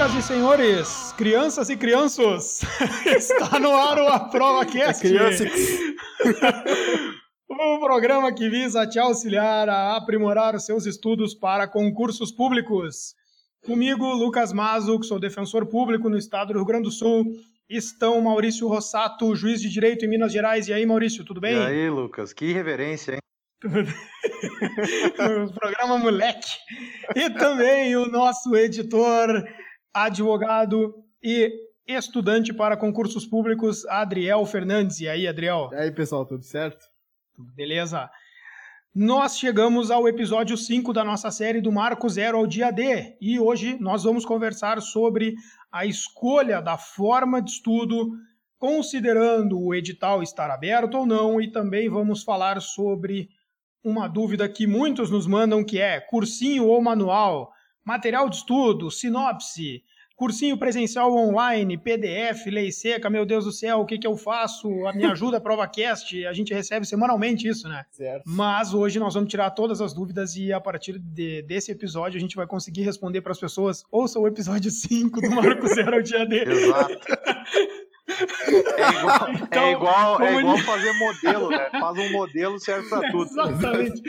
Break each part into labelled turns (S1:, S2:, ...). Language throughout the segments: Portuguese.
S1: Senhoras e senhores, crianças e crianças, está no ar o A Prova Cast.
S2: É criança...
S1: o programa que visa te auxiliar a aprimorar os seus estudos para concursos públicos. Comigo, Lucas Mazo, que sou defensor público no estado do Rio Grande do Sul. Estão Maurício Rossato, juiz de direito em Minas Gerais. E aí, Maurício, tudo bem?
S2: E aí, Lucas, que reverência, hein?
S1: o programa Moleque. E também o nosso editor, advogado e estudante para concursos públicos, Adriel Fernandes. E aí, Adriel?
S3: E aí, pessoal, tudo certo?
S1: Beleza. Nós chegamos ao episódio 5 da nossa série do Marco Zero ao Dia D. E hoje nós vamos conversar sobre a escolha da forma de estudo, considerando o edital estar aberto ou não, e também vamos falar sobre uma dúvida que muitos nos mandam que é cursinho ou manual, material de estudo, sinopse, cursinho presencial online, PDF, lei seca, meu Deus do céu, o que, que eu faço? A minha ajuda, ProvaCast, a gente recebe semanalmente isso, né?
S3: Certo.
S1: Mas hoje nós vamos tirar todas as dúvidas e a partir de, desse episódio a gente vai conseguir responder para as pessoas. Ouça o episódio 5 do Marco Zero ao dia D.
S2: Exato. É igual, então, é igual, é igual fazer modelo, né? Faz um modelo, serve para tudo.
S1: Exatamente.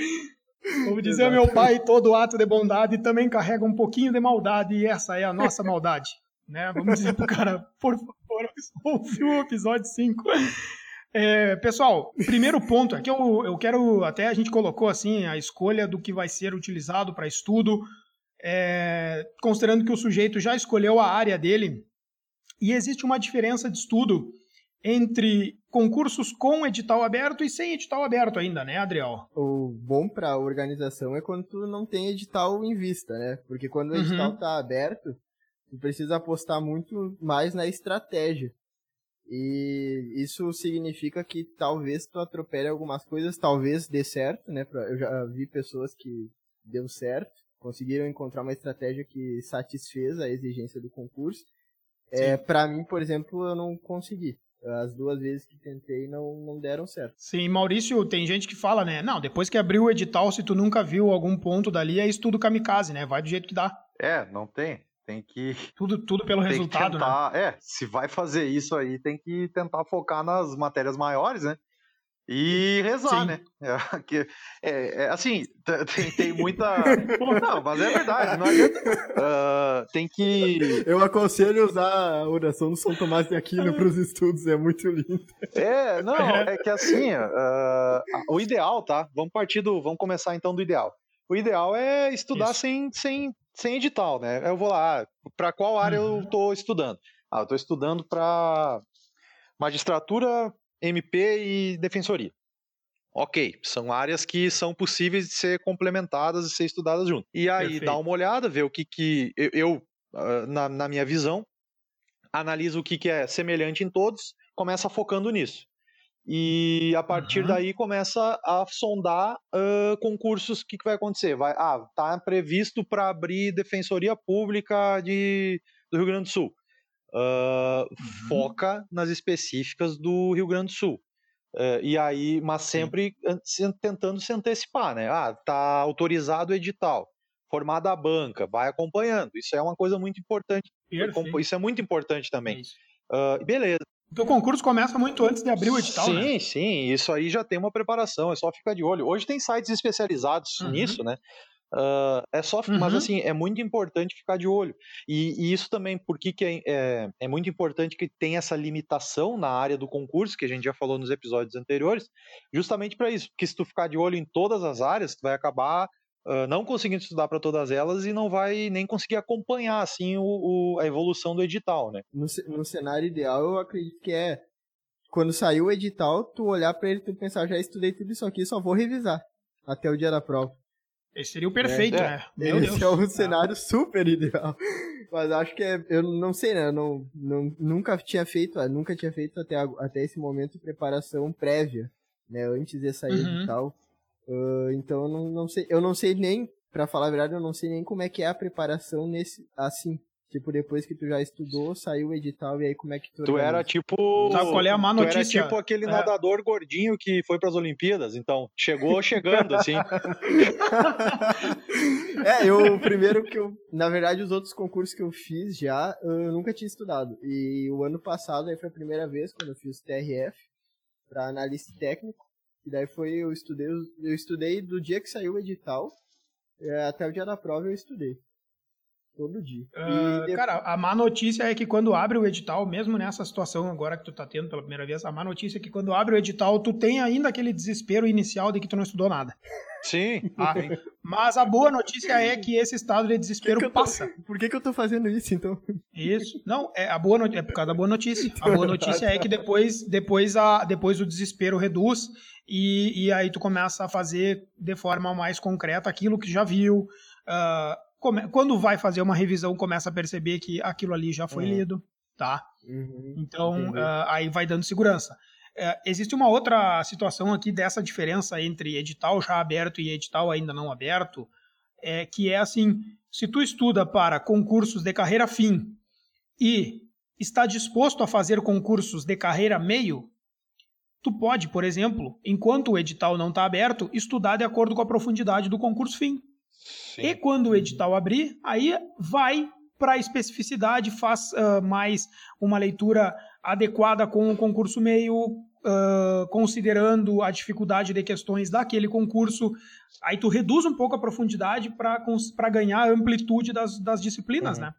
S1: Como dizia meu pai, todo ato de bondade também carrega um pouquinho de maldade, e essa é a nossa maldade. Né? Vamos dizer pro cara, por favor, ouviu o episódio 5. É, pessoal, primeiro ponto é que eu, eu quero, até a gente colocou assim, a escolha do que vai ser utilizado para estudo, é, considerando que o sujeito já escolheu a área dele, e existe uma diferença de estudo entre concursos com edital aberto e sem edital aberto ainda, né, Adriel?
S3: O bom para a organização é quando tu não tem edital em vista, né? Porque quando o edital está uhum. aberto, tu precisa apostar muito mais na estratégia. E isso significa que talvez tu atropele algumas coisas, talvez dê certo, né? Eu já vi pessoas que deu certo, conseguiram encontrar uma estratégia que satisfez a exigência do concurso é, para mim, por exemplo, eu não consegui. As duas vezes que tentei não, não deram certo.
S1: Sim, Maurício, tem gente que fala, né? Não, depois que abriu o edital, se tu nunca viu algum ponto dali, é estudo kamikaze, né? Vai do jeito que dá.
S2: É, não tem. Tem que.
S1: Tudo, tudo pelo resultado,
S2: tentar,
S1: né?
S2: É, se vai fazer isso aí, tem que tentar focar nas matérias maiores, né? E rezar, Sim. né? É, que, é, é, assim, tem, tem muita. não, mas é verdade, não adianta. Uh, tem que.
S3: Eu aconselho usar a oração do São Tomás de Aquino para os estudos, é muito lindo.
S2: É, não, é que assim, uh, o ideal, tá? Vamos partir do. Vamos começar então do ideal. O ideal é estudar sem, sem, sem edital, né? Eu vou lá, para qual área uhum. eu estou estudando? Ah, eu estou estudando para magistratura MP e defensoria. Ok, são áreas que são possíveis de ser complementadas e ser estudadas junto. E aí Perfeito. dá uma olhada, ver o que que eu, eu ah, na, na, minha visão, analiso o que, que é semelhante em todos, começa focando nisso. E a partir uhum. daí começa a sondar uh, concursos, o que, que vai acontecer? Vai, ah, tá previsto para abrir defensoria pública de, do Rio Grande do Sul uh, uhum. foca nas específicas do Rio Grande do Sul. Uh, e aí, mas sempre Sim. tentando se antecipar, né? Ah, tá autorizado o edital, formada a banca, vai acompanhando. Isso é uma coisa muito importante. Perfeito. Isso é muito importante também. Uh, beleza.
S1: O concurso começa muito antes de abrir o edital,
S2: sim,
S1: né?
S2: Sim, sim. Isso aí já tem uma preparação, é só ficar de olho. Hoje tem sites especializados uhum. nisso, né? Uh, é só, uhum. mas assim, é muito importante ficar de olho. E, e isso também, porque que é, é, é, muito importante que tenha essa limitação na área do concurso, que a gente já falou nos episódios anteriores, justamente para isso. Porque se tu ficar de olho em todas as áreas, tu vai acabar uh, não conseguindo estudar para todas elas e não vai nem conseguir acompanhar assim o, o a evolução do edital, né?
S3: No, no cenário ideal, eu acredito que é quando saiu o edital, tu olhar para ele e pensar, já estudei tudo isso aqui, só vou revisar até o dia da prova.
S1: Esse seria o perfeito, é, né?
S3: Meu esse Deus. é um cenário super ideal. Mas acho que é, eu não sei, né? Eu não, não, nunca tinha feito, nunca tinha feito até, até esse momento preparação prévia, né? Antes de sair uhum. e tal. Uh, então eu não, não sei, eu não sei nem, para falar a verdade, eu não sei nem como é que é a preparação nesse assim. Tipo, depois que tu já estudou, saiu o edital e aí como é que tu.
S2: Tu era tipo.
S1: Sabe qual é a má notícia?
S2: Tu era tipo aquele
S1: é.
S2: nadador gordinho que foi para as Olimpíadas, então. Chegou chegando, assim.
S3: é, eu, o primeiro que eu. Na verdade, os outros concursos que eu fiz já, eu nunca tinha estudado. E o ano passado aí foi a primeira vez quando eu fiz o TRF para analista técnico. E daí foi, eu estudei, eu estudei do dia que saiu o edital é, até o dia da prova eu estudei. Todo dia.
S1: Uh, depois... Cara, a má notícia é que quando abre o edital, mesmo nessa situação agora que tu tá tendo pela primeira vez, a má notícia é que quando abre o edital, tu tem ainda aquele desespero inicial de que tu não estudou nada.
S2: Sim.
S1: Ah, mas a boa notícia é que esse estado de desespero
S3: que que
S1: passa.
S3: Tô... Por que, que eu tô fazendo isso, então?
S1: Isso. Não, é, a boa no... é por causa da boa notícia. A boa notícia é que depois, depois, a... depois o desespero reduz e, e aí tu começa a fazer de forma mais concreta aquilo que já viu. Uh, come... Quando vai fazer uma revisão, começa a perceber que aquilo ali já foi uhum. lido, tá?
S3: Uhum.
S1: Então, uh, aí vai dando segurança. Uh, existe uma outra situação aqui dessa diferença entre edital já aberto e edital ainda não aberto, é, que é assim, se tu estuda para concursos de carreira fim e está disposto a fazer concursos de carreira meio, Tu pode, por exemplo, enquanto o edital não está aberto, estudar de acordo com a profundidade do concurso fim. Sim. E quando o edital abrir, aí vai para a especificidade, faz uh, mais uma leitura adequada com o concurso meio, uh, considerando a dificuldade de questões daquele concurso. Aí tu reduz um pouco a profundidade para ganhar a amplitude das, das disciplinas, uhum. né?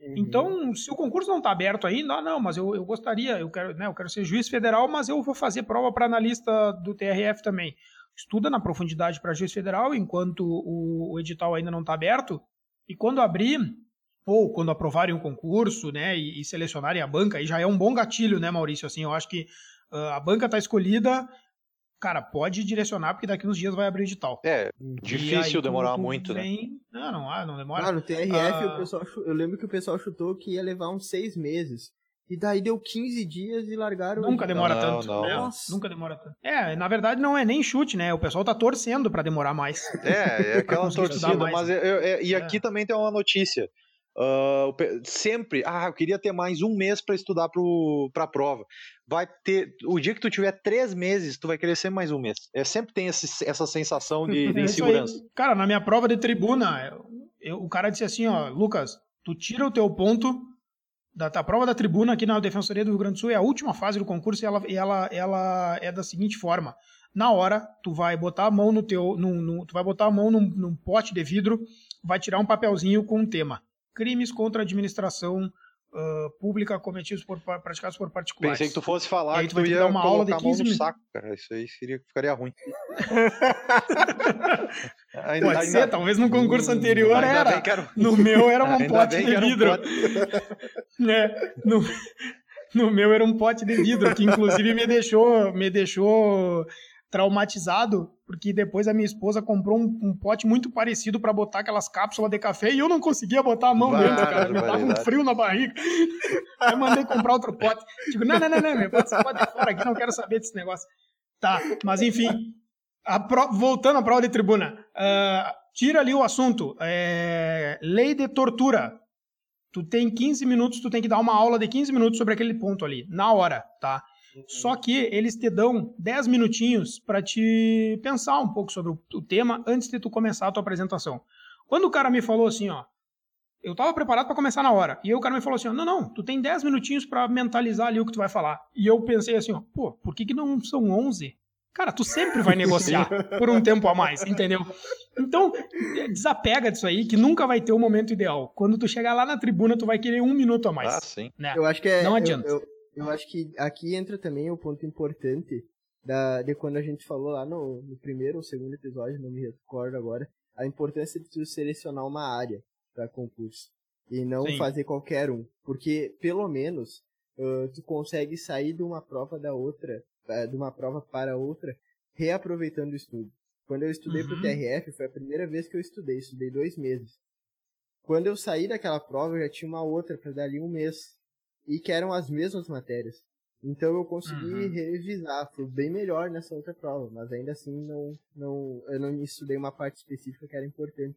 S1: Uhum. Então, se o concurso não está aberto ainda, não, mas eu, eu gostaria, eu quero, né, eu quero ser juiz federal, mas eu vou fazer prova para analista do TRF também. Estuda na profundidade para juiz federal, enquanto o, o edital ainda não está aberto, e quando abrir, ou quando aprovarem o concurso, né, e, e, selecionarem a banca, aí já é um bom gatilho, né, Maurício? Assim, eu acho que uh, a banca está escolhida, cara, pode direcionar, porque daqui uns dias vai abrir edital.
S2: É, difícil demorar muito, né?
S1: vem... né? Não, não, ah, não demora.
S3: Ah, no TRF ah... o pessoal, eu lembro que o pessoal chutou que ia levar uns seis meses. E daí deu 15 dias e largaram.
S1: Nunca demora
S2: não,
S1: tanto.
S2: Não.
S1: É, nunca demora tanto. É, na verdade não é nem chute, né? O pessoal tá torcendo para demorar mais.
S2: É, é aquela torcida. Mas eu, eu, eu, e é. aqui também tem uma notícia. Uh, sempre, ah, eu queria ter mais um mês para estudar para a prova. Vai ter, o dia que tu tiver três meses, tu vai querer sempre mais um mês. É, sempre tem esse, essa sensação de, de é insegurança.
S1: Cara, na minha prova de tribuna, eu, o cara disse assim, ó, Lucas, tu tira o teu ponto da, da prova da tribuna aqui na Defensoria do Rio Grande do Sul, é a última fase do concurso e ela, e ela, ela é da seguinte forma. Na hora, tu vai botar a mão no teu, no tu vai botar a mão num, num pote de vidro, vai tirar um papelzinho com um tema crimes contra a administração uh, pública cometidos por praticados por particulares.
S2: Pensei que tu fosse falar
S1: que tu, tu ia dar uma aula de 15 minutos.
S2: saco, cara. Isso aí seria, ficaria ruim.
S1: ainda, Pode ainda, ser, talvez no concurso anterior era. era. No meu era um pote de vidro. Um pote. é, no, no meu era um pote de vidro, que inclusive me deixou, me deixou traumatizado, porque depois a minha esposa comprou um, um pote muito parecido para botar aquelas cápsulas de café e eu não conseguia botar a mão Vai, dentro, cara. Me dava um frio na barriga. Aí eu mandei comprar outro pote. Digo, não, não, não, não, meu você pode ir fora aqui, não quero saber desse negócio. Tá, mas enfim, pro... voltando à prova de tribuna, uh, tira ali o assunto. É... Lei de tortura. Tu tem 15 minutos, tu tem que dar uma aula de 15 minutos sobre aquele ponto ali, na hora, tá? Só que eles te dão 10 minutinhos para te pensar um pouco sobre o tema antes de tu começar a tua apresentação. Quando o cara me falou assim, ó, eu estava preparado para começar na hora. E aí o cara me falou assim: ó, não, não, tu tem 10 minutinhos para mentalizar ali o que tu vai falar. E eu pensei assim: ó, pô, por que, que não são 11? Cara, tu sempre vai negociar por um tempo a mais, entendeu? Então, desapega disso aí, que nunca vai ter o momento ideal. Quando tu chegar lá na tribuna, tu vai querer um minuto a mais.
S2: Ah, sim.
S1: Né?
S3: Eu acho que é.
S1: Não adianta.
S3: Eu, eu eu acho que aqui entra também o ponto importante da, de quando a gente falou lá no, no primeiro ou segundo episódio, não me recordo agora, a importância de tu selecionar uma área para concurso e não Sim. fazer qualquer um, porque pelo menos uh, tu consegue sair de uma prova da outra, uh, de uma prova para outra, reaproveitando o estudo. Quando eu estudei uhum. pro TRF, foi a primeira vez que eu estudei, estudei dois meses. Quando eu saí daquela prova, eu já tinha uma outra para dar ali um mês e que eram as mesmas matérias. Então eu consegui uhum. revisar, foi bem melhor nessa outra prova, mas ainda assim não, não, eu não estudei uma parte específica que era importante.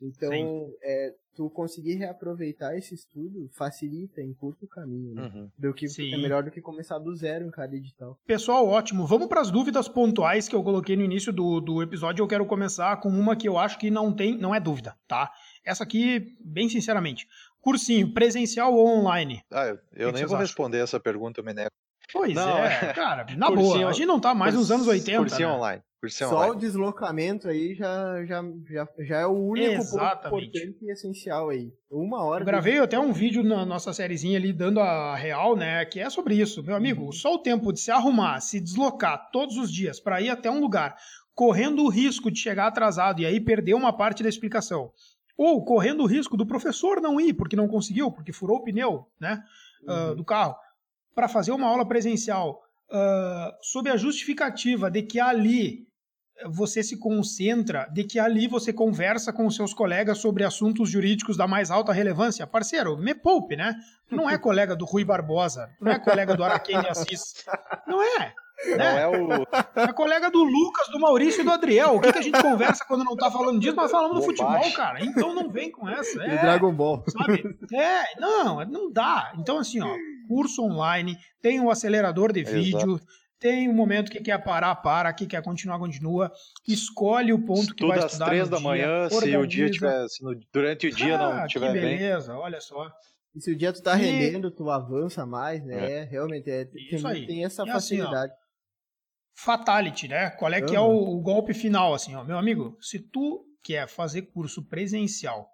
S3: Então, é, tu conseguir reaproveitar esse estudo facilita, encurta o caminho, né? uhum. do que Sim. é melhor do que começar do zero em cada edital.
S1: Pessoal, ótimo. Vamos para as dúvidas pontuais que eu coloquei no início do, do episódio. Eu quero começar com uma que eu acho que não tem, não é dúvida, tá? Essa aqui, bem sinceramente, cursinho presencial ou online?
S2: Ah, eu, eu nem vou acham? responder essa pergunta, Meneco.
S1: Pois não, é, cara, na boa, a gente não tá mais nos anos 80.
S2: Cursinho
S1: né?
S2: online.
S3: Cursinho Só online. o deslocamento aí já, já, já, já é o único Exatamente. ponto importante e essencial aí. Uma hora.
S1: Eu gravei de... até um vídeo na nossa sériezinha ali, dando a real, né? Que é sobre isso. Meu amigo, uhum. só o tempo de se arrumar, se deslocar todos os dias para ir até um lugar, correndo o risco de chegar atrasado e aí perder uma parte da explicação. Ou correndo o risco do professor não ir, porque não conseguiu, porque furou o pneu né, ah, uhum. uh, do carro para fazer uma aula presencial uh, sob a justificativa de que ali você se concentra, de que ali você conversa com os seus colegas sobre assuntos jurídicos da mais alta relevância. Parceiro, me poupe, né? Tu não é colega do Rui Barbosa, tu não é colega do Araquém Assis. Não é. Né? Não é o. É colega do Lucas, do Maurício e do Adriel. O que, que a gente conversa quando não tá falando disso, mas falamos do futebol, cara. Então não vem com essa. É,
S3: e Dragon Ball.
S1: Sabe? É, não, não dá. Então, assim, ó, curso online, tem o acelerador de vídeo. Exato. Tem um momento que quer parar, para, que quer continuar, continua. Escolhe o ponto Estuda que vai estudar.
S2: às três da manhã, dia, se o dia tiver, se no, durante o dia ah, não tiver
S1: beleza, bem. beleza, olha só.
S3: E se o dia tu tá e... rendendo, tu avança mais, né? É. Realmente, é, tem, tem, essa e facilidade. Assim, ó,
S1: fatality, né? Qual é que é o, o, golpe final, assim, ó, meu amigo? Se tu quer fazer curso presencial,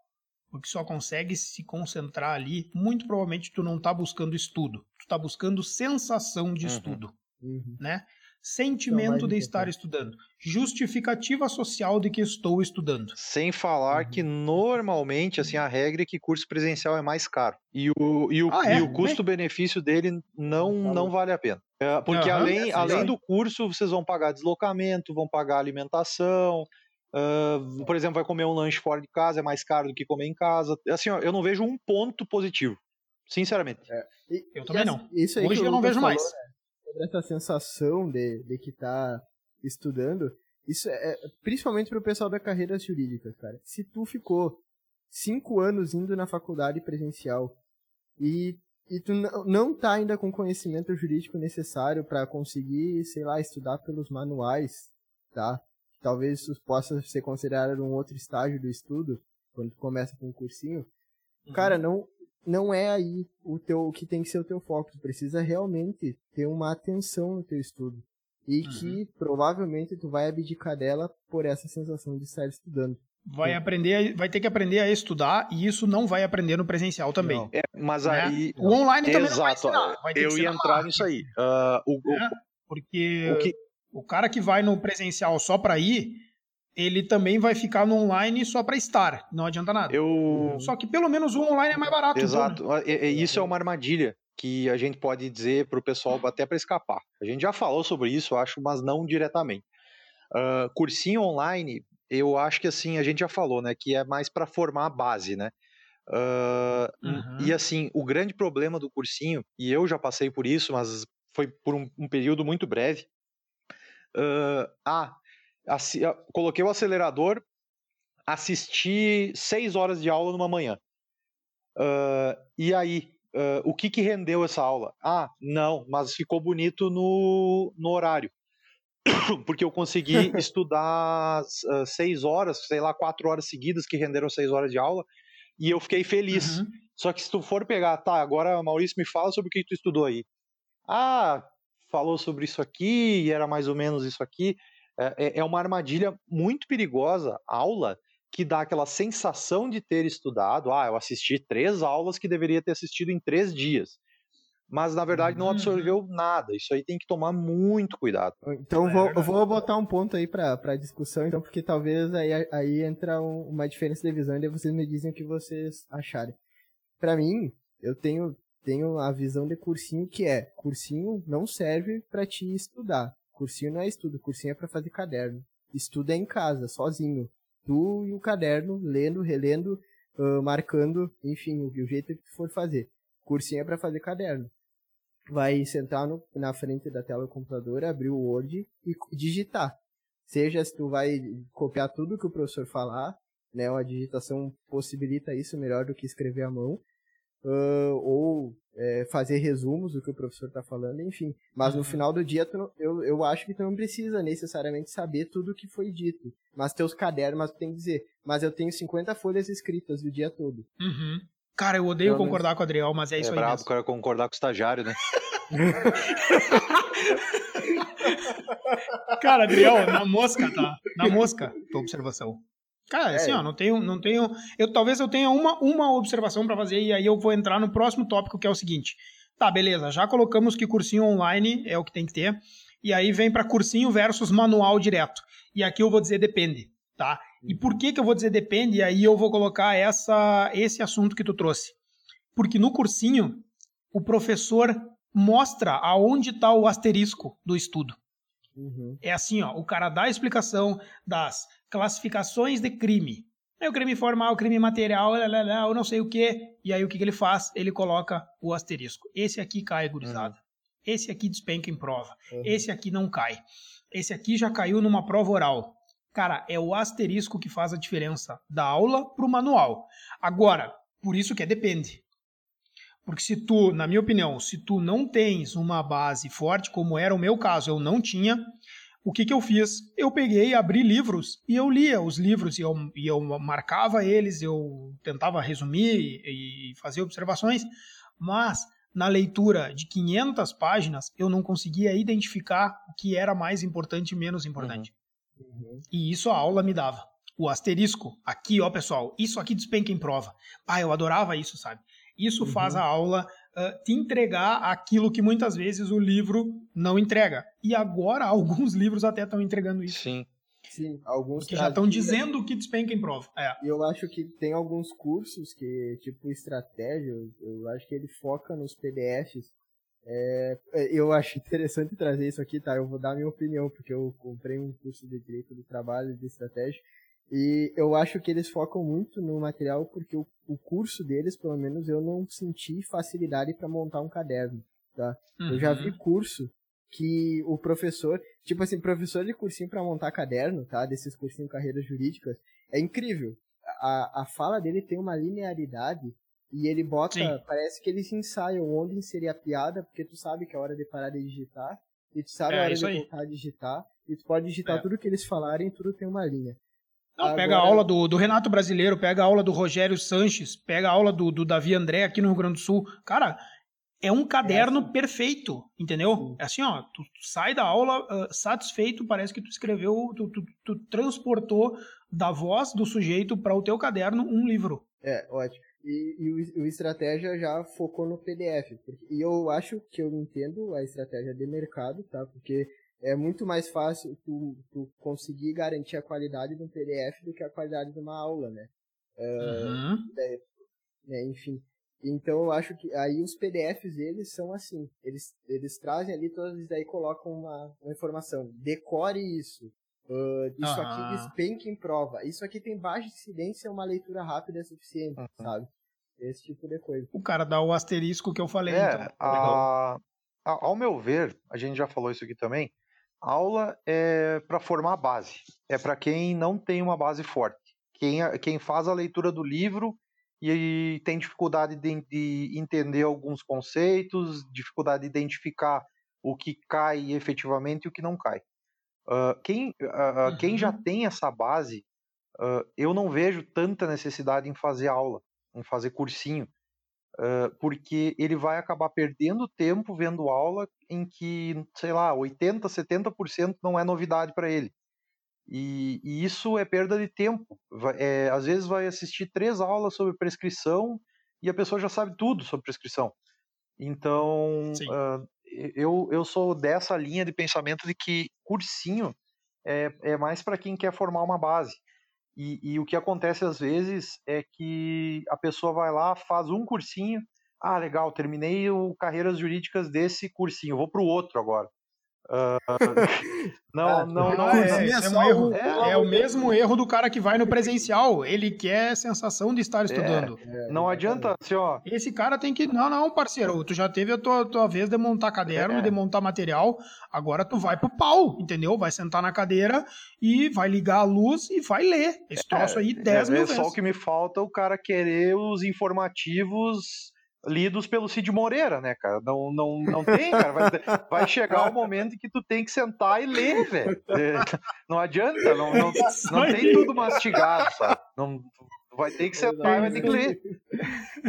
S1: porque só consegue se concentrar ali, muito provavelmente tu não tá buscando estudo, tu tá buscando sensação de uhum. estudo, uhum. né? Sentimento de estar estudando, justificativa social de que estou estudando.
S2: Sem falar uhum. que normalmente, assim, a regra é que curso presencial é mais caro e o, e o, ah, é? e o custo-benefício dele não, não vale a pena. É, porque uhum, além, é além do curso, vocês vão pagar deslocamento, vão pagar alimentação. Uh, por exemplo, vai comer um lanche fora de casa, é mais caro do que comer em casa. Assim, ó, eu não vejo um ponto positivo. Sinceramente. É.
S1: E, eu também não.
S3: Isso aí Hoje eu não vejo falou, mais. Né? Essa sensação de, de que tá estudando, isso é, é principalmente para o pessoal da carreira jurídica, cara. Se tu ficou cinco anos indo na faculdade presencial e e tu não tá ainda com o conhecimento jurídico necessário para conseguir, sei lá, estudar pelos manuais, tá? Talvez isso possa ser considerado um outro estágio do estudo, quando tu começa com um cursinho. Uhum. Cara, não não é aí o teu o que tem que ser o teu foco, tu precisa realmente ter uma atenção no teu estudo. E uhum. que provavelmente tu vai abdicar dela por essa sensação de estar estudando
S1: vai aprender, vai ter que aprender a estudar e isso não vai aprender no presencial também.
S2: É, mas né? aí
S1: o online também
S2: Exato, não vai ensinar, vai eu ia entrar nisso aí. Uh, o,
S1: é, porque o, que... o cara que vai no presencial só para ir, ele também vai ficar no online só para estar. Não adianta nada.
S2: Eu...
S1: Só que pelo menos o online é mais barato.
S2: Exato. Então, né? Isso é uma armadilha que a gente pode dizer para o pessoal até para escapar. A gente já falou sobre isso, acho, mas não diretamente. Uh, cursinho online eu acho que assim, a gente já falou, né, que é mais para formar a base, né? Uh, uhum. E assim, o grande problema do cursinho, e eu já passei por isso, mas foi por um, um período muito breve. Uh, ah, coloquei o acelerador, assisti seis horas de aula numa manhã. Uh, e aí, o que, que rendeu essa aula? Ah, não, mas ficou bonito no, no horário. porque eu consegui estudar uh, seis horas, sei lá, quatro horas seguidas que renderam seis horas de aula e eu fiquei feliz. Uhum. Só que se tu for pegar, tá, agora Maurício me fala sobre o que tu estudou aí. Ah, falou sobre isso aqui e era mais ou menos isso aqui. É, é, é uma armadilha muito perigosa, aula, que dá aquela sensação de ter estudado. Ah, eu assisti três aulas que deveria ter assistido em três dias mas na verdade não absorveu nada. Isso aí tem que tomar muito cuidado.
S3: Então é vou, eu vou botar um ponto aí para discussão, então, porque talvez aí, aí entra um, uma diferença de visão e vocês me dizem o que vocês acharem. Para mim, eu tenho, tenho a visão de cursinho que é, cursinho não serve para te estudar. Cursinho não é estudo, cursinho é para fazer caderno. Estudo é em casa, sozinho. Tu e o caderno, lendo, relendo, uh, marcando, enfim, o, o jeito que for fazer. Cursinho é para fazer caderno vai sentar no, na frente da tela do computador, abrir o Word e digitar. Seja se tu vai copiar tudo que o professor falar, né? Uma digitação possibilita isso melhor do que escrever à mão. Uh, ou é, fazer resumos do que o professor está falando, enfim. Mas no uhum. final do dia, não, eu, eu acho que tu não precisa necessariamente saber tudo o que foi dito. Mas teus cadernos, mas tu tem que dizer, mas eu tenho 50 folhas escritas do dia todo.
S1: Uhum. Cara, eu odeio Pelo concordar menos... com o Adriel, mas é, é isso aí. É brabo,
S2: cara, concordar com o estagiário, né?
S1: cara, Adriel, na mosca, tá? Na mosca, tua observação. Cara, é. assim, ó, não tenho, não tenho, eu talvez eu tenha uma, uma observação para fazer e aí eu vou entrar no próximo tópico que é o seguinte. Tá, beleza, já colocamos que cursinho online é o que tem que ter. E aí vem para cursinho versus manual direto. E aqui eu vou dizer depende, tá? E por que que eu vou dizer depende? E aí eu vou colocar essa esse assunto que tu trouxe. Porque no cursinho o professor mostra aonde está o asterisco do estudo. Uhum. É assim, ó, o cara dá a explicação das classificações de crime. É o crime formal, o crime material, ou não sei o que. E aí o que, que, ele faz? Ele coloca o asterisco. Esse aqui cai, gurizada. Uhum. Esse aqui despenca em prova. Uhum. Esse aqui não cai. Esse aqui já caiu numa prova oral. Cara, é o asterisco que faz a diferença da aula pro manual. Agora, por isso que é depende. Porque se tu, na minha opinião, se tu não tens uma base forte, como era o meu caso, eu não tinha, o que, que eu fiz? Eu peguei, abri livros e eu lia os livros e eu, e eu marcava eles, eu tentava resumir e, e fazer observações, mas na leitura de 500 páginas eu não conseguia identificar o que era mais importante e menos importante. Uhum. Uhum. E isso a aula me dava. O asterisco, aqui, ó, pessoal, isso aqui despenca em prova. Ah, eu adorava isso, sabe? Isso uhum. faz a aula uh, te entregar aquilo que muitas vezes o livro não entrega. E agora alguns livros até estão entregando isso.
S2: Sim.
S3: Sim, alguns
S1: que já estão dizendo que despenca em prova. É.
S3: Eu acho que tem alguns cursos que, tipo, estratégia, eu acho que ele foca nos PDFs. É, eu acho interessante trazer isso aqui, tá? Eu vou dar a minha opinião, porque eu comprei um curso de direito do trabalho de estratégia e eu acho que eles focam muito no material porque o, o curso deles, pelo menos, eu não senti facilidade para montar um caderno, tá? Uhum. Eu já vi uhum. curso que o professor, tipo assim, professor de cursinho para montar caderno, tá? Desses cursinhos carreiras jurídicas, é incrível. A, a fala dele tem uma linearidade e ele bota, Sim. parece que eles ensaiam onde inserir a piada, porque tu sabe que é hora de parar de digitar, e tu sabe é, a hora de voltar a digitar, e tu pode digitar é. tudo que eles falarem, tudo tem uma linha.
S1: Não, Agora... pega a aula do, do, Renato Brasileiro, pega a aula do Rogério Sanches, pega a aula do, do Davi André aqui no Rio Grande do Sul. Cara, é um caderno é assim. perfeito, entendeu? Sim. É assim, ó, tu, sai da aula uh, satisfeito, parece que tu escreveu, tu, tu, tu transportou da voz do sujeito para o teu caderno um livro.
S3: É, ótimo. E, e o, o, estratégia já focou no PDF. Porque, e eu acho que eu entendo a estratégia de mercado, tá? Porque é muito mais fácil tu, tu conseguir garantir a qualidade de um PDF do que a qualidade de uma aula, né?
S1: Uhum.
S3: É, né, enfim. Então eu acho que aí os PDFs eles são assim, eles, eles trazem ali todos e daí colocam uma, uma informação, decore isso, uh, isso uhum. aqui despenca em prova, isso aqui tem baixa incidência, uma leitura rápida é suficiente, uhum. sabe? Esse tipo de coisa.
S1: O cara dá o asterisco que eu falei.
S2: É, então. a, a, ao meu ver, a gente já falou isso aqui também, Aula é para formar a base, é para quem não tem uma base forte. Quem, quem faz a leitura do livro e tem dificuldade de, de entender alguns conceitos, dificuldade de identificar o que cai efetivamente e o que não cai. Uh, quem, uh, uhum. quem já tem essa base, uh, eu não vejo tanta necessidade em fazer aula, em fazer cursinho uh, porque ele vai acabar perdendo tempo vendo aula em que, sei lá, 80%, 70% não é novidade para ele. E, e, isso é perda de tempo. Vai, é, às vezes vai assistir três aulas sobre prescrição e a pessoa já sabe tudo sobre prescrição. Então, uh, eu, eu sou dessa linha de pensamento de que cursinho é, é mais para quem quer formar uma base. E, e, o que acontece às vezes é que a pessoa vai lá, faz um cursinho, ah, legal, terminei o carreiras jurídicas desse cursinho, vou para o outro agora. Uh, não, ah, não, não,
S1: é, é, é, um erro, é, é, o mesmo erro do cara que vai no presencial. Ele quer sensação de estar estudando.
S2: É, não adianta, assim, ó.
S1: Esse cara tem que. Não, não, parceiro. Tu já teve a tua, tua vez de montar caderno, é. de montar material. Agora tu vai pro pau, entendeu? Vai sentar na cadeira e vai ligar a luz e vai ler. Esse troço aí 10 mil vezes.
S2: É só o que me falta o cara querer os informativos lidos pelo Cid Moreira, né, cara? Não, não, não tem, cara. Vai, vai chegar o momento em que tu tem que sentar e ler, velho. É, não adianta, não, não, não tem tudo mastigado, sabe? Não, vai ter que sentar e vai ter que ler.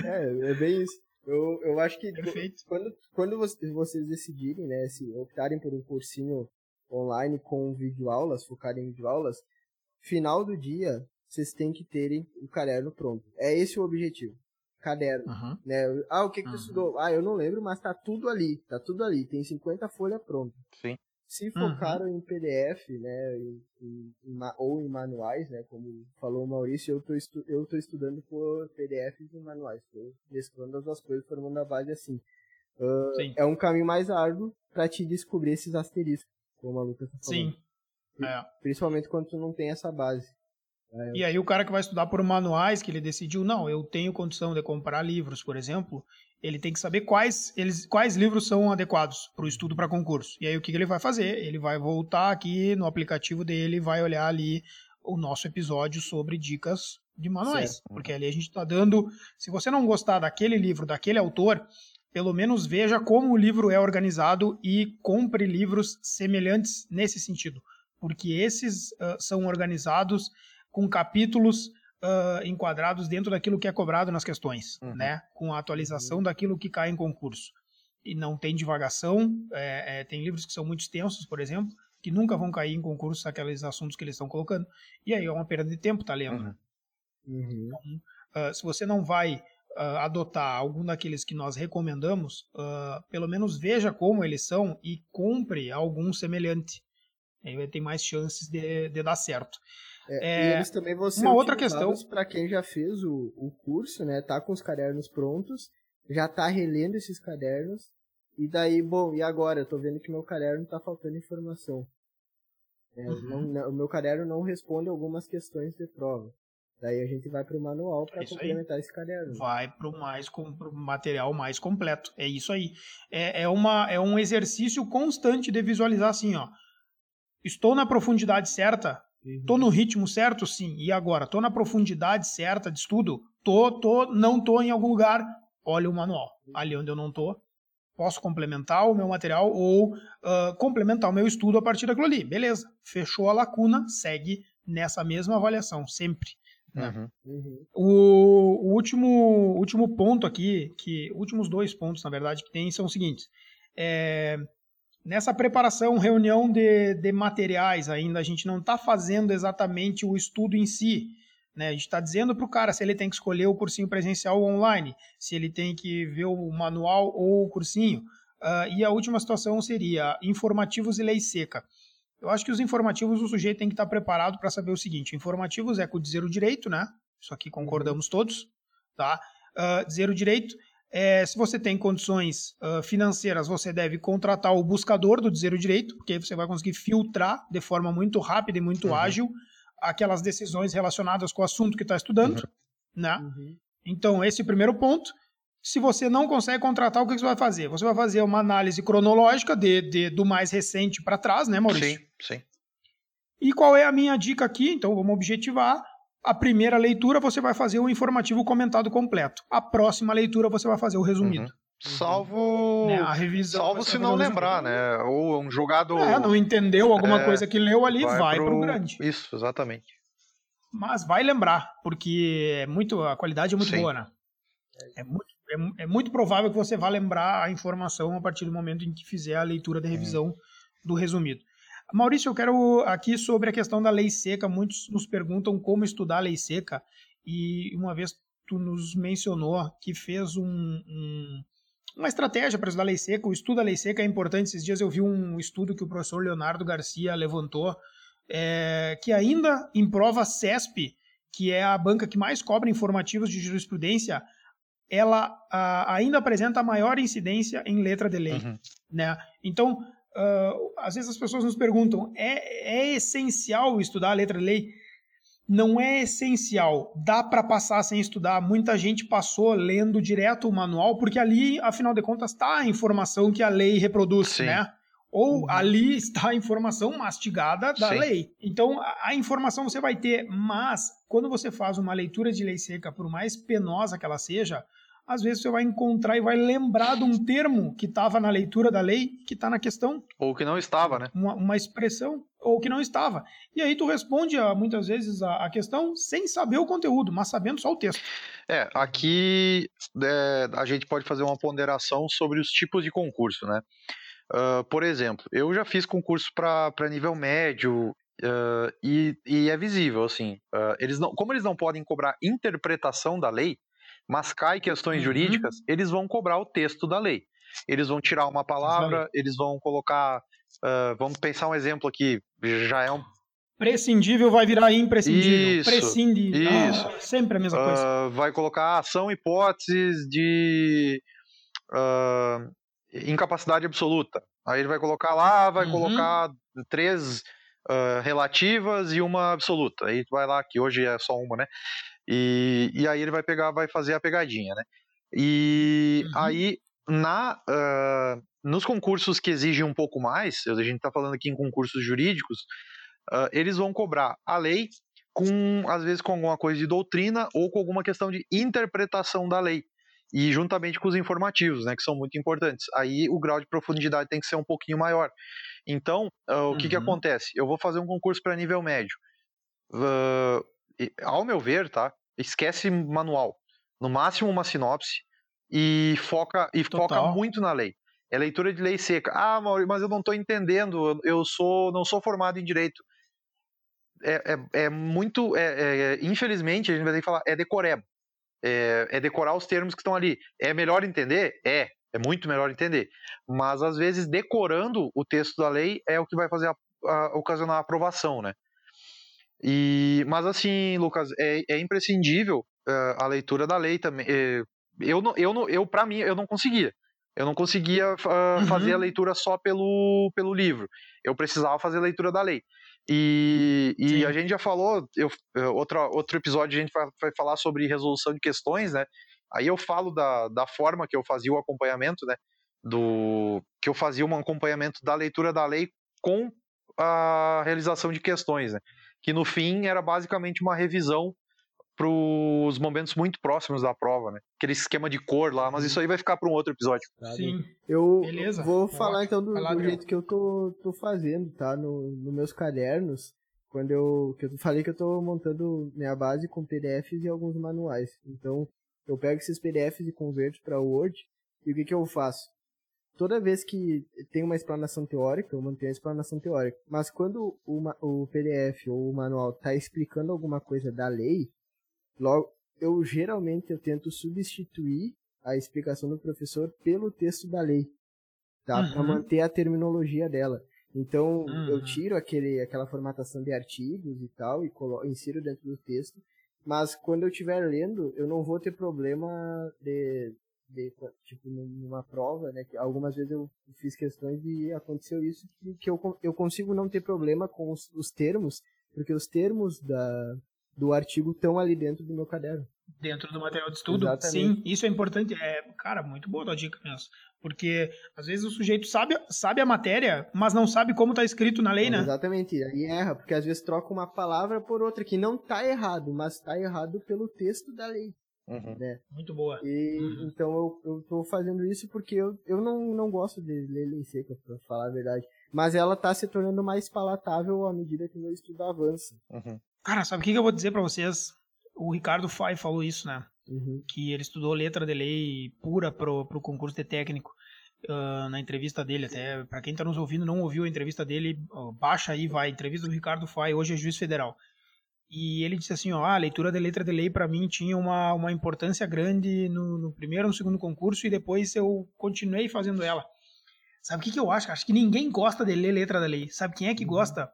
S3: É, é bem isso. Eu, eu acho que Perfeito. quando, quando vocês decidirem, né, se optarem por um cursinho online com videoaulas, focarem em videoaulas, final do dia, vocês têm que terem o caderno pronto. É esse o objetivo caderno, uhum. né? Ah, o que que tu estudou? Ah, eu não lembro, mas tá tudo ali, tá tudo ali, tem 50 folhas prontas.
S2: Sim.
S3: Se focaram uhum. em PDF, né, em, em, em, ou em manuais, né, como falou o Maurício, eu tô, estu eu tô estudando por PDFs e manuais, tô mesclando as duas coisas, formando a base assim. Uh, é um caminho mais árduo para te descobrir esses asteriscos, como a Lucas tá falando. Sim. É. Principalmente quando tu não tem essa base.
S1: É, e aí o cara que vai estudar por manuais, que ele decidiu, não, eu tenho condição de comprar livros, por exemplo, ele tem que saber quais, eles, quais livros são adequados para o estudo para concurso. E aí o que, que ele vai fazer? Ele vai voltar aqui no aplicativo dele, vai olhar ali o nosso episódio sobre dicas de manuais. Certo. Porque ali a gente está dando. Se você não gostar daquele livro, daquele autor, pelo menos veja como o livro é organizado e compre livros semelhantes nesse sentido. Porque esses uh, são organizados com capítulos uh, enquadrados dentro daquilo que é cobrado nas questões, uhum. né? Com a atualização uhum. daquilo que cai em concurso. E não tem divagação, é, é, tem livros que são muito extensos, por exemplo, que nunca vão cair em concurso aqueles assuntos que eles estão colocando. E aí é uma perda de tempo tá lendo. Uhum.
S3: uhum.
S1: Então, uh, se você não vai uh, adotar algum daqueles que nós recomendamos, uh, pelo menos veja como eles são e compre algum semelhante. Aí vai ter mais chances de, de dar certo.
S3: É, é, e eles também vão ser uma outra questão para quem já fez o, o curso, né? Tá com os cadernos prontos, já tá relendo esses cadernos. E daí, bom, e agora? Eu tô vendo que meu caderno tá faltando informação. É, uhum. não, não, o meu caderno não responde algumas questões de prova. Daí a gente vai para o manual para complementar aí. esse caderno.
S1: Vai para o mais pro material mais completo. É isso aí. É, é, uma, é um exercício constante de visualizar assim, ó. Estou na profundidade certa? Uhum. Tô no ritmo certo? Sim. E agora? Tô na profundidade certa de estudo? Tô, tô, não tô em algum lugar. Olha o manual. Ali onde eu não tô, posso complementar o meu material ou uh, complementar o meu estudo a partir daquilo ali. Beleza. Fechou a lacuna, segue nessa mesma avaliação, sempre. Né? Uhum. Uhum. O, o, último, último ponto aqui, que últimos dois pontos, na verdade, que tem são os seguintes. É, Nessa preparação, reunião de, de materiais ainda, a gente não está fazendo exatamente o estudo em si. Né? A gente está dizendo para o cara se ele tem que escolher o cursinho presencial ou online, se ele tem que ver o manual ou o cursinho. Uh, e a última situação seria informativos e lei seca. Eu acho que os informativos o sujeito tem que estar tá preparado para saber o seguinte: informativos é com dizer o direito, né? Isso aqui concordamos todos, tá? Uh, dizer o direito é, se você tem condições uh, financeiras, você deve contratar o buscador do Dizer o Direito, porque aí você vai conseguir filtrar de forma muito rápida e muito uhum. ágil aquelas decisões relacionadas com o assunto que está estudando. Uhum. Né? Uhum. Então, esse é o primeiro ponto. Se você não consegue contratar, o que você vai fazer? Você vai fazer uma análise cronológica de, de do mais recente para trás, né, Maurício?
S2: Sim, sim.
S1: E qual é a minha dica aqui? Então, vamos objetivar a primeira leitura você vai fazer o informativo comentado completo. A próxima leitura você vai fazer o resumido. Uhum.
S2: Salvo. Né, a revisão. Salvo se não lembrar, né? Ou um jogado.
S1: É, não entendeu alguma é, coisa que leu ali, vai, vai pro... pro grande.
S2: Isso, exatamente.
S1: Mas vai lembrar, porque é muito, a qualidade é muito Sim. boa, né? É muito, é, é, muito provável que você vá lembrar a informação a partir do momento em que fizer a leitura da revisão hum. do resumido. Maurício, eu quero aqui sobre a questão da lei seca. Muitos nos perguntam como estudar a lei seca e uma vez tu nos mencionou que fez um, um, uma estratégia para estudar a lei seca. O estudo da lei seca é importante. Esses dias eu vi um estudo que o professor Leonardo Garcia levantou, é, que ainda em prova CESP, que é a banca que mais cobra informativos de jurisprudência, ela a, ainda apresenta a maior incidência em letra de lei. Uhum. Né? Então, uh, às vezes as pessoas nos perguntam: é, é essencial estudar a letra da lei? Não é essencial. Dá para passar sem estudar. Muita gente passou lendo direto o manual, porque ali, afinal de contas, está a informação que a lei reproduz, Sim. né? Ou uhum. ali está a informação mastigada da Sim. lei. Então, a, a, informação você vai ter, mas quando você faz uma leitura de lei seca, por mais penosa que ela seja, às vezes você vai encontrar e vai lembrar de um termo que estava na leitura da lei que está na questão.
S2: Ou que não estava, né?
S1: Uma, uma, expressão, ou que não estava. E aí tu responde a, muitas vezes a, a, questão sem saber o conteúdo, mas sabendo só o texto.
S2: É, aqui é, a gente pode fazer uma ponderação sobre os tipos de concurso, né? Uh, por exemplo, eu já fiz concurso para nível médio uh, e, e, é visível, assim, uh, eles não, como eles não podem cobrar interpretação da lei, mas cai questões uhum. jurídicas, eles vão cobrar o texto da lei. Eles vão tirar uma palavra, eles vão colocar. Uh, vamos pensar um exemplo aqui, já é um.
S1: Prescindível vai virar imprescindível.
S2: Isso,
S1: Prescinde.
S2: Isso.
S1: Ah, sempre a mesma uh, coisa.
S2: Vai colocar ação, hipóteses de uh, incapacidade absoluta. Aí ele vai colocar lá, vai uhum. colocar três relativas e uma absoluta. Aí tu vai lá, que hoje é só uma, né? E, e aí ele vai pegar, vai fazer a pegadinha, né? E uhum. aí, na, uh, nos concursos que exigem um pouco mais, a gente está falando aqui em concursos jurídicos, uh, eles vão cobrar a lei com, às vezes, com alguma coisa de doutrina ou com alguma questão de interpretação da lei. E juntamente com os informativos, né, que são muito importantes. Aí o grau de profundidade tem que ser um pouquinho maior. Então, uh, o uhum. que, que uhum. acontece? Eu vou fazer um concurso para nível médio. Uh, ao meu ver, tá? Esquece manual. No máximo uma sinopse e foca e foca muito na lei. É leitura de lei seca. Ah, Maurício, mas eu não estou entendendo. Eu sou não sou formado em direito. É, é, é muito. É, é, infelizmente, a gente vai ter que falar. É decoreba. É, é decorar os termos que estão ali. É melhor entender? É. É muito melhor entender. Mas às vezes decorando o texto da lei é o que vai fazer a, a, ocasionar a aprovação, né? E, mas assim, Lucas, é, é imprescindível uh, a leitura da lei também. É, eu, não, eu, não, eu para mim, eu não conseguia. Eu não conseguia uh, uhum. fazer a leitura só pelo, pelo livro. Eu precisava fazer a leitura da lei. E, e a gente já falou, eu, outro, outro episódio a gente vai, vai, falar sobre resolução de questões, né? Aí eu falo da, da forma que eu fazia o acompanhamento, né? Do, que eu fazia um acompanhamento da leitura da lei com a realização de questões, né? Que no fim era basicamente uma revisão para os momentos muito próximos da prova, né? Aquele esquema de cor lá, mas isso aí vai ficar para um outro episódio.
S1: Sim.
S3: Eu Beleza. vou falar então do, do jeito que eu tô, tô fazendo, tá? Nos no meus cadernos, quando eu, que eu falei que eu tô montando minha base com PDFs e alguns manuais. Então, eu pego esses PDFs e converto para Word. E o que que eu faço? Toda vez que tem uma explanação teórica, eu mantenho a explanação teórica. Mas quando o, o PDF ou o manual está explicando alguma coisa da lei, logo eu geralmente eu tento substituir a explicação do professor pelo texto da lei, tá? Uhum. Para manter a terminologia dela. Então uhum. eu tiro aquele, aquela formatação de artigos e tal e colo insiro dentro do texto. Mas quando eu estiver lendo, eu não vou ter problema de, de, tipo, numa prova, né? Que algumas vezes eu fiz questões e aconteceu isso, que, que eu, eu consigo não ter problema com os, os termos, porque os termos da, do artigo estão ali dentro do meu caderno.
S1: Dentro do material de estudo? Exatamente. Sim, isso é importante. É, cara, muito boa a dica mesmo. Porque às vezes o sujeito sabe, sabe a matéria, mas não sabe como está escrito na lei, né?
S3: Exatamente, aí erra, porque às vezes troca uma palavra por outra, que não está errado, mas está errado pelo texto da lei.
S1: Uhum. Né? Muito boa.
S3: E, uhum. Então eu, eu tô fazendo isso porque eu, eu não, não gosto de ler lei seca, pra falar a verdade. Mas ela tá se tornando mais palatável à medida que o meu estudo avança.
S1: Uhum. Cara, sabe o que, que eu vou dizer para vocês? O Ricardo Fai falou isso, né?
S3: Uhum.
S1: Que ele estudou letra de lei pura pro, pro concurso de técnico. Uh, na entrevista dele, até para quem tá nos ouvindo não ouviu a entrevista dele, uh, baixa aí, vai, entrevista do Ricardo Fai, hoje é juiz federal. E ele disse assim, ó, ah, a leitura de letra de lei para mim tinha uma, uma importância grande no, no primeiro, no segundo concurso e depois eu continuei fazendo ela. Sabe o que, que eu acho? Acho que ninguém gosta de ler letra da lei. Sabe quem é que uhum. gosta?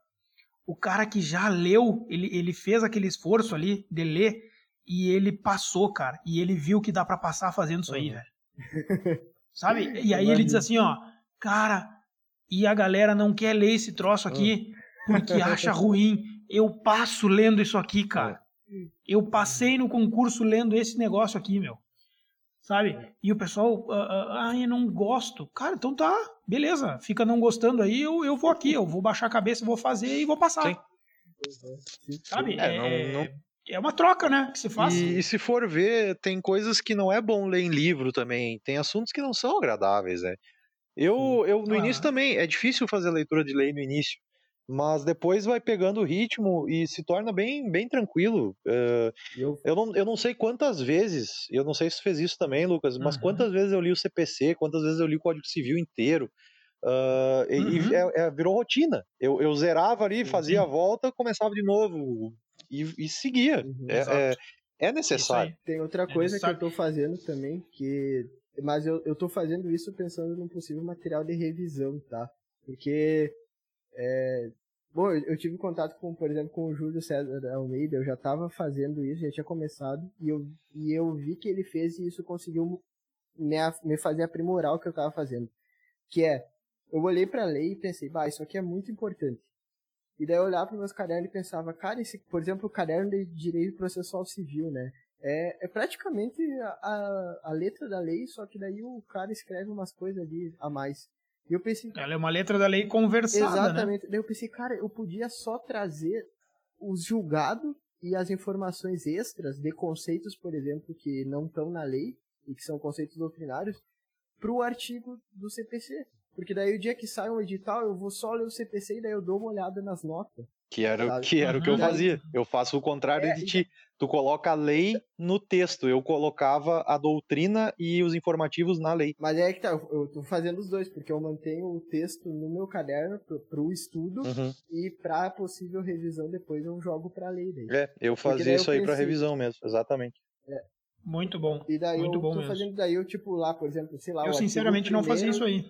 S1: O cara que já leu, ele, ele fez aquele esforço ali de ler e ele passou, cara. E ele viu que dá para passar fazendo isso aí, uhum. velho. Sabe? E aí ele diz assim, ó, cara, e a galera não quer ler esse troço aqui porque acha ruim. Eu passo lendo isso aqui, cara. Eu passei no concurso lendo esse negócio aqui, meu. Sabe? E o pessoal, ah, eu não gosto. Cara, então tá, beleza. Fica não gostando aí, eu, eu vou aqui, eu vou baixar a cabeça, vou fazer e vou passar. Sim. Sabe? É, é, não, não... é, uma troca, né? Que se faz.
S2: E, e, se for ver, tem coisas que não é bom ler em livro também. Tem assuntos que não são agradáveis, né? Eu, eu no ah. início também, é difícil fazer leitura de lei no início mas depois vai pegando o ritmo e se torna bem, bem tranquilo. Uh, eu... Eu, não, eu não sei quantas vezes, eu não sei se fez isso também, Lucas, mas uhum. quantas vezes eu li o CPC, quantas vezes eu li o Código Civil inteiro. Uh, uhum. E, é, é, virou rotina. Eu, eu zerava ali, fazia a volta, começava de novo e, e seguia. Uhum, é, é, é, necessário.
S3: Tem outra é coisa que eu estou fazendo também, que mas eu, eu tô fazendo isso pensando num possível material de revisão, tá? Porque é, bom, eu, tive contato com, por exemplo, com o Júlio César Almeida, eu já estava fazendo isso, já tinha começado, e eu, e eu vi que ele fez e isso conseguiu me, me fazer aprimorar o que eu estava fazendo. Que é, eu olhei para a lei e pensei, bah, isso aqui é muito importante. E daí eu olhava para meus cadernos e pensava, cara, esse, por exemplo, o caderno de direito processual civil, né? É, é praticamente a, a, a letra da lei, só que daí o cara escreve umas coisas ali a mais. E eu pensei.
S1: Ela é uma letra da lei conversada.
S3: Né? Exatamente. Né? Daí eu pensei, cara, eu podia só trazer os julgados e as informações extras de conceitos, por exemplo, que não estão na lei e que são conceitos doutrinários, para o artigo do CPC. Porque daí o dia que sai um edital, eu vou só ler o CPC e daí eu dou uma olhada nas notas.
S2: Que era, que era uhum. o que eu fazia. Eu faço o contrário é, de ti. Tu coloca a lei no texto. Eu colocava a doutrina e os informativos na lei.
S3: Mas é que tá, eu tô fazendo os dois, porque eu mantenho o texto no meu caderno pro, pro estudo uhum. e pra possível revisão depois eu jogo pra lei. Daí.
S2: É, eu fazia isso eu aí pensei, pra revisão mesmo, exatamente.
S1: É. Muito bom.
S3: E daí
S1: Muito
S3: eu
S1: bom
S3: tô
S1: mesmo.
S3: fazendo daí eu, tipo, lá, por exemplo, sei lá.
S1: Eu sinceramente não fazia isso aí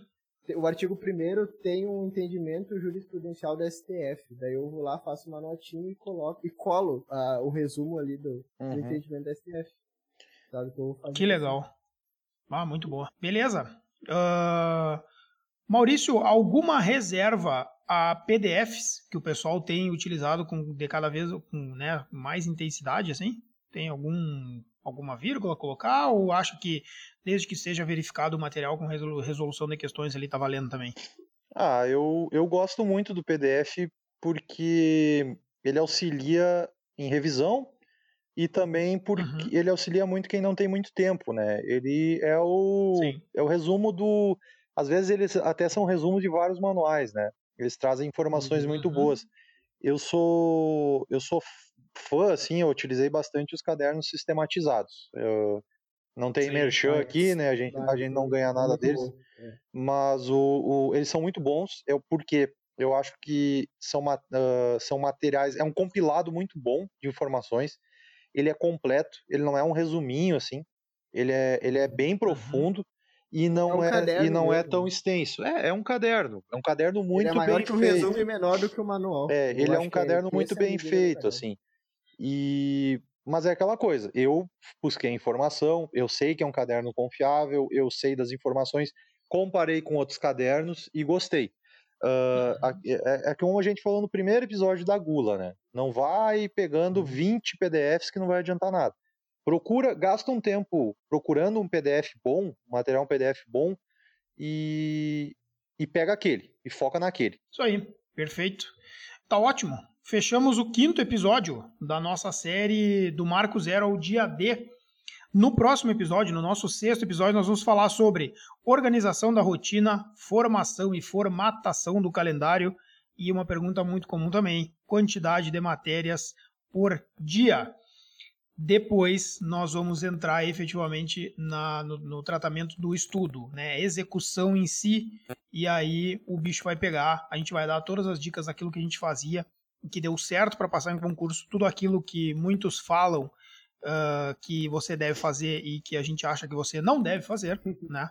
S3: o artigo primeiro tem um entendimento jurisprudencial da STF. Daí eu vou lá, faço uma notinha e coloco e colo uh, o resumo ali do, uhum. do entendimento da STF.
S1: Sabe, que, que legal. Ah, muito boa. Beleza. Uh, Maurício, alguma reserva a PDFs que o pessoal tem utilizado com de cada vez com né, mais intensidade, assim? Tem algum alguma vírgula colocar ou acha que desde que seja verificado o material com resolução de questões ali tá valendo também?
S2: Ah, eu, eu gosto muito do PDF porque ele auxilia em revisão e também porque uhum. ele auxilia muito quem não tem muito tempo, né? Ele é o, é o resumo do. Às vezes eles até são resumo de vários manuais, né? Eles trazem informações uhum. muito boas. Eu sou eu sou fã, assim, eu utilizei bastante os cadernos sistematizados. Eu, não tem Sim, merchan aqui, né? A gente, a gente não ganha nada deles. É. Mas o, o, eles são muito bons. É porque eu acho que são, uh, são materiais. É um compilado muito bom de informações. Ele é completo, ele não é um resuminho, assim. Ele é, ele é bem profundo. Uhum. E não, é, um é e não é tão extenso. É, é um caderno. É um caderno muito ele é maior bem
S3: que
S2: o feito.
S3: resumo e menor do que o manual.
S2: É, ele é um caderno muito bem feito, assim. E mas é aquela coisa, eu busquei informação, eu sei que é um caderno confiável, eu sei das informações, comparei com outros cadernos e gostei. Uh, é, é, como a gente falou no primeiro episódio da Gula, né? Não vai pegando 20 uhum. PDFs que não vai adiantar nada. Procura, gasta um tempo procurando um PDF bom, um material um PDF bom e, e pega aquele e foca naquele.
S1: Isso aí, perfeito. Tá ótimo fechamos o quinto episódio da nossa série do Marco Zero ao dia D. No próximo episódio, no nosso sexto episódio, nós vamos falar sobre organização da rotina, formação e formatação do calendário e uma pergunta muito comum também: quantidade de matérias por dia. Depois nós vamos entrar efetivamente na, no, no, tratamento do estudo, né? Execução em si, e aí o bicho vai pegar. A gente vai dar todas as dicas daquilo que a gente fazia que deu certo para passar em concurso, tudo aquilo que muitos falam uh, que você deve fazer e que a gente acha que você não deve fazer, né?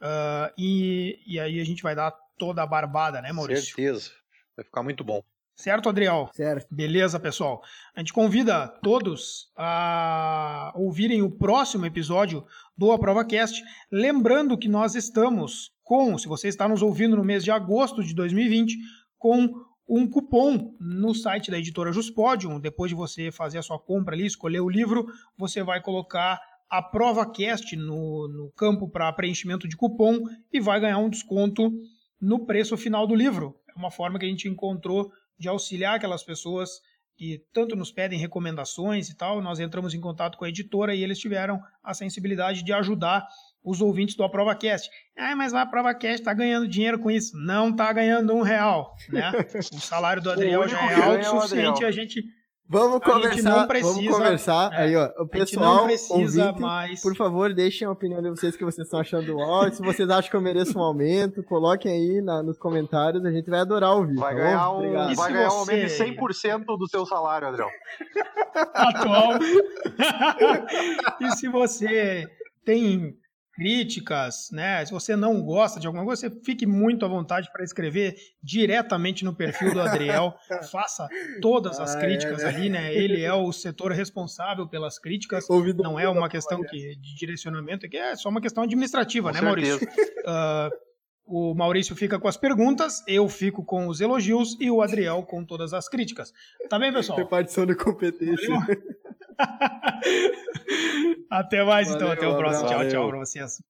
S1: Uh, e, e aí a gente vai dar toda a barbada, né, Maurício?
S2: Certeza. Vai ficar muito bom.
S1: Certo, Adriel?
S3: Certo.
S1: Beleza, pessoal. A gente convida todos a ouvirem o próximo episódio do AprovaCast. Lembrando que nós estamos com, se você está nos ouvindo no mês de agosto de 2020, com um cupom no site da editora Juspodium. Depois de você fazer a sua compra ali, escolher o livro, você vai colocar a prova cast no, no campo para preenchimento de cupom e vai ganhar um desconto no preço final do livro. É uma forma que a gente encontrou de auxiliar aquelas pessoas que tanto nos pedem recomendações e tal. Nós entramos em contato com a editora e eles tiveram a sensibilidade de ajudar os ouvintes do AprovaCast. Ah, mas a AprovaCast está ganhando dinheiro com isso. Não está ganhando um real, né? O salário do Adriel já é alto o suficiente a gente...
S3: Vamos conversar, precisa, vamos conversar. É, aí, ó, o pessoal, ouvinte, mais... por favor, deixem a opinião de vocês que vocês estão achando do áudio. Se vocês acham que eu mereço um aumento, coloquem aí na, nos comentários, a gente vai adorar ouvir.
S2: Vai tá ganhar, um, vai ganhar você... um aumento de 100% do seu salário, Adriel.
S1: Atual. e se você tem críticas, né? Se você não gosta de alguma coisa, você fique muito à vontade para escrever diretamente no perfil do Adriel. Faça todas as ah, críticas é, né? ali, né? Ele é o setor responsável pelas críticas. Ouvido não é uma questão que, de direcionamento, que é só uma questão administrativa, com né, certeza. Maurício? Uh, o Maurício fica com as perguntas, eu fico com os elogios e o Adriel com todas as críticas. Tá bem, pessoal?
S3: Repartição de competência.
S1: até mais, então. Valeu, então. Até o próximo. Valeu. Tchau, tchau pra vocês.